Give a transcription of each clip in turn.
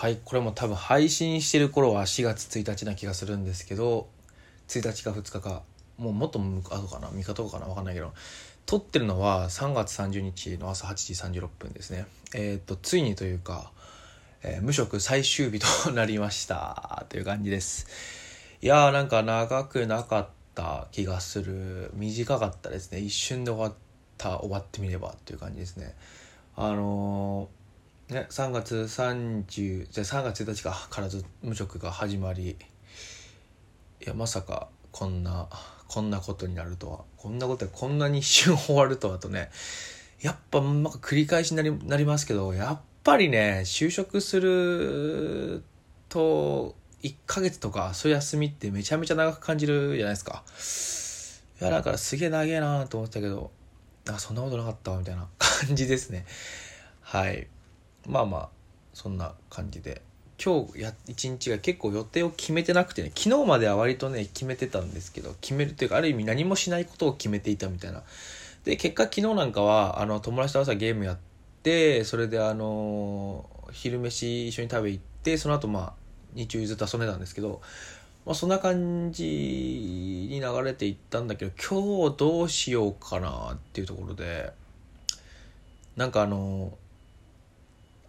はいこれも多分配信してる頃は4月1日な気がするんですけど1日か2日かもうもっと後かな3日とかな分かんないけど撮ってるのは3月30日の朝8時36分ですね。えっ、とついにというか、えー、無職最終日となりました。という感じです。いやーなんか長くなかった気がする。短かったですね。一瞬で終わった終わってみればという感じですね。あのー、ね3月30じゃ3月1日かからず無職が始まり。いやまさかこんなこんなことになるとは。こんなことでこんなに一瞬終わるとはとね。やっぱなんか繰り返しになりなりますけどやっぱりね就職すると1ヶ月とかそういう休みってめちゃめちゃ長く感じるじゃないですか。いやだからすげえ長えなと思ってたけどなんかそんなことなかったみたいな感じですね。はい。まあまあそんな感じで。今日や一日が結構予定を決めてなくてね。昨日までは割とね決めてたんですけど決めるというかある意味何もしないことを決めていたみたいな。で結果昨日なんかはあの友達と朝ゲームやってそれであの昼飯一緒に食べ行ってその後まあ日中ずっと遊んでたんですけど、まあ、そんな感じに流れていったんだけど今日どうしようかなっていうところでなんかあの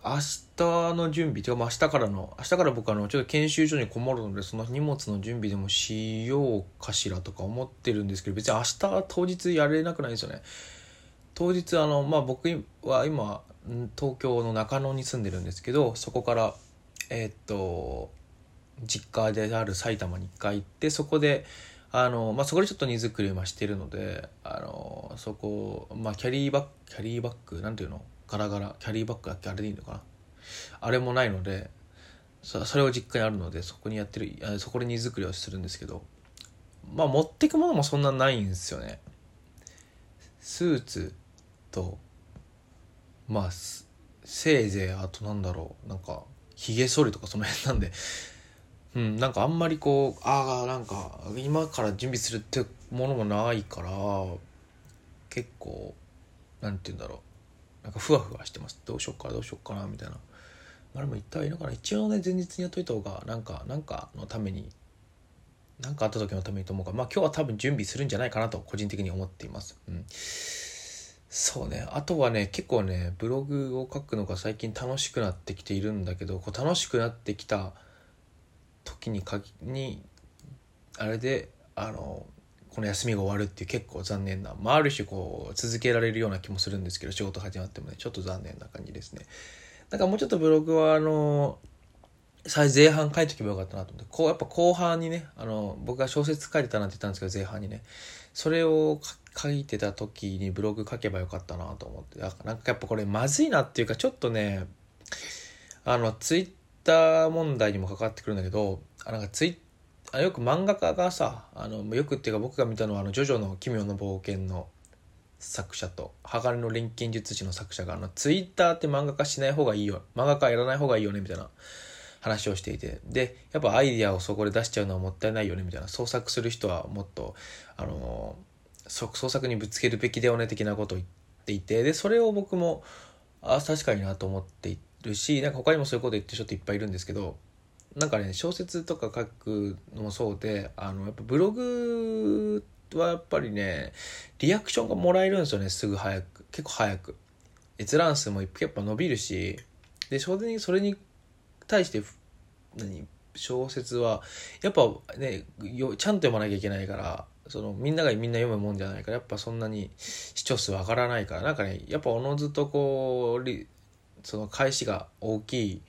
明日の準備ていうか、明日からの明日から僕あのちょっと研修所にこもるのでその荷物の準備でもしようかしらとか思ってるんですけど別に明日当日やれなくないんですよね。当日あのまあ僕は今東京の中野に住んでるんですけどそこからえー、っと実家である埼玉に1回行ってそこであの、まあ、そこでちょっと荷造りをしてるのであのそこ、まあ、キャリーバッグキャリーバッグなんていうの？ガラガラキャリーバッグだっけあれでいいのかな？あれもないのでそれを実家にあるのでそこにやってるそこで荷造りをするんですけどまあ持ってくものもそんなないんですよね。スーツとまあせいぜいあとなんだろうなんかひげ剃りとかその辺なんでうんなんかあんまりこうああなんか今から準備するってものもないから結構なんて言うんだろう。なんかふわふわしてます。どうしよっかなどうしよっかなみたいな。あれも言ったらいいのかな。一応ね前日にやっといた方がなんかなんかのために何かあった時のためにと思うか。まあ今日は多分準備するんじゃないかなと個人的に思っています。うん。そうね。あとはね結構ねブログを書くのが最近楽しくなってきているんだけどこう楽しくなってきた時にかにあれであのこの休みが終わるっていう結構残念な、まあ、ある種こう続けられるような気もするんですけど仕事始まってもねちょっと残念な感じですね。だかもうちょっとブログはあの最前半書いとけばよかったなと思ってこうやっぱ後半にねあの僕が小説書いてたなんて言ったんですけど前半にねそれを書いてた時にブログ書けばよかったなと思ってなんかやっぱこれまずいなっていうかちょっとねあのツイッター問題にも関わってくるんだけどあなんかツイッあよく漫画家がさあのよくっていうか僕が見たのはあの「ジョジョの奇妙な冒険」の作者と「鋼の錬金術師」の作者があのツイッターって漫画化しない方がいいよ。漫画家やらない方がいいよねみたいな。話をしていて。でやっぱアイディアをそこで出しちゃうのはもったいないよねみたいな。創作する人はもっとあの創作にぶつけるべきだよね的なことを言っていて。でそれを僕もあ確かになと思っているしなんか他にもそういうこと言ってる人っていっぱいいるんですけどなんかね小説とか書くのもそうであのやっぱブログはやっぱりねリアクションがもらえるんですよねすぐ早く。結構早く。閲覧数もやっぱ伸びるしでそれにそれに対して何小説はやっぱねよちゃんと読まなきゃいけないからそのみんながみんな読むもんじゃないからやっぱそんなに視聴数上がらないからなんかねやっぱおのずとこうその返しが大きい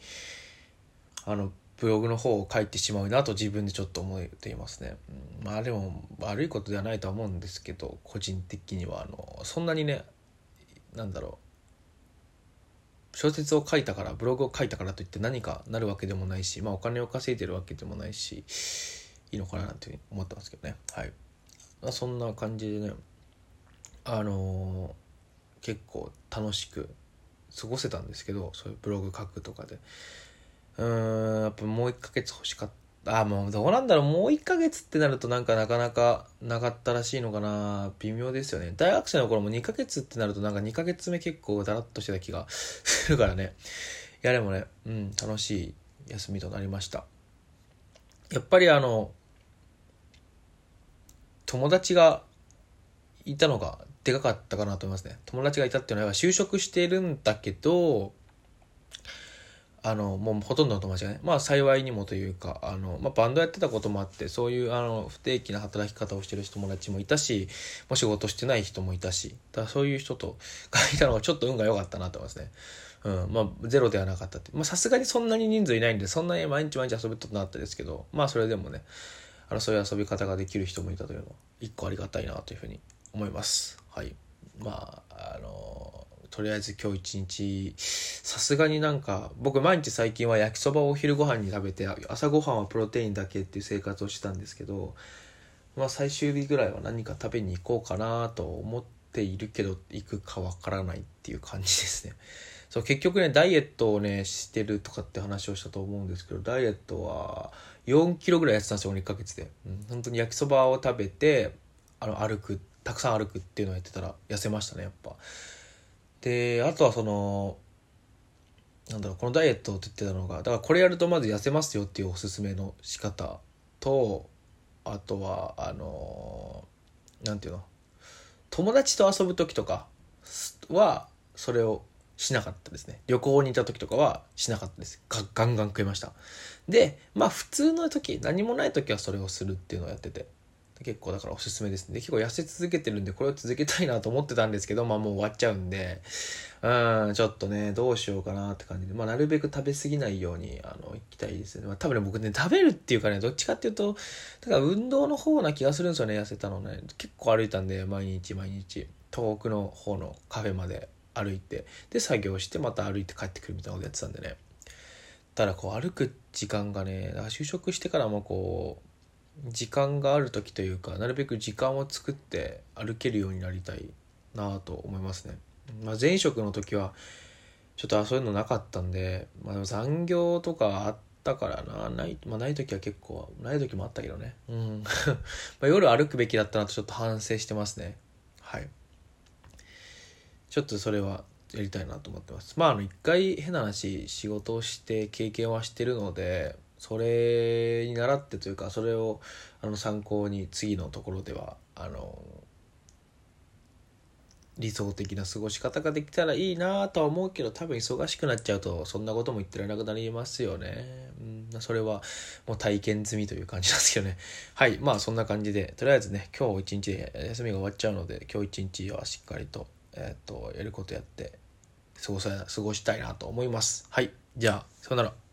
あのブログの方を書いてしまうなと自分でちょっと思っていますね。うん、まあでも悪いことではないとは思うんですけど個人的にはあのそんなにねなんだろう。小説を書いたからブログを書いたからといって何かなるわけでもないし、まあ、お金を稼いでるわけでもないしいいのかななんて思ってますけどね。はい、まあ、そんな感じでねあのー、結構楽しく過ごせたんですけどそういうブログ書くとかで。うんやっぱもう1ヶ月欲しかった。あもうどうなんだろう。もう1ヶ月ってなるとなんかなかなかなかったらしいのかな。微妙ですよね。大学生の頃も2ヶ月ってなるとなんか2ヶ月目結構だらっとしてた気が するからね。いやでもねうん楽しい休みとなりました。やっぱりあの友達がいたのがでかかったかなと思いますね。友達がいたっていうのは就職してるんだけどあのもうほとんどの友達がねまあ幸いにもというかあの、まあ、バンドやってたこともあってそういうあの不定期な働き方をしてる友達もいたしもう仕事してない人もいたしだそういう人とがいたのがちょっと運が良かったなと思いますね。うんまあ、ゼロではなかったってさすがにそんなに人数いないんでそんなに毎日毎日遊ぶことなったですけどまあそれでもねあのそういう遊び方ができる人もいたというのは一個ありがたいなというふうに思います。はいまああのとりあえず今日一日さすがになんか僕毎日最近は焼きそばをお昼ご飯に食べて朝ごはんはプロテインだけっていう生活をしてたんですけどまあ最終日ぐらいは何か食べに行こうかなと思っているけど行くかわからないっていう感じですね。そう結局ねダイエットをねしてるとかって話をしたと思うんですけどダイエットは4キロぐらいやってたんですよ1ヶ月で、うん、本当に焼きそばを食べてあの歩くたくさん歩くっていうのをやってたら痩せましたねやっぱであとはそのなんだろうこのダイエットって言ってたのがだからこれやるとまず痩せますよっていうおすすめの仕方とあとはあのなんていうの友達と遊ぶ時とかはそれをしなかったですね。旅行に行った時とかはしなかったです。ガンガン食いました。でまあ普通の時何もない時はそれをするっていうのをやってて。結構だからおすすめですね。結構痩せ続けてるんで、これを続けたいなと思ってたんですけど、まあもう終わっちゃうんで、うん、ちょっとね、どうしようかなって感じで、まあなるべく食べ過ぎないように、あの、行きたいですね。まあ多分ね、僕ね、食べるっていうかね、どっちかっていうと、だから運動の方な気がするんですよね、痩せたのね。結構歩いたんで、毎日毎日、遠くの方のカフェまで歩いて、で、作業して、また歩いて帰ってくるみたいなことやってたんでね。ただこう歩く時間がね、だから就職してからもこう、時間がある時というかなるべく時間を作って歩けるようになりたいなと思いますね。まあ、前職の時はちょっとそういうのなかったんで、まあ、でも残業とかあったからな。ない,、まあ、ない時は結構ない時もあったけどね、うん。ま夜歩くべきだったなとちょっと反省してますね。はい。ちょっとそれはやりたいなと思ってます。まああの一回変な話仕事をして経験はしてるのでそれに倣ってというかそれをあの参考に次のところではあの理想的な過ごし方ができたらいいなとは思うけど多分忙しくなっちゃうとそんなことも言ってられなくなりますよね。うん、それはもう体験済みという感じなんですけどね。はいまあそんな感じでとりあえずね今日一日で休みが終わっちゃうので今日一日はしっかりと,、えー、っとやることやって過ご過ごしたいなと思います。はいじゃあさよなら。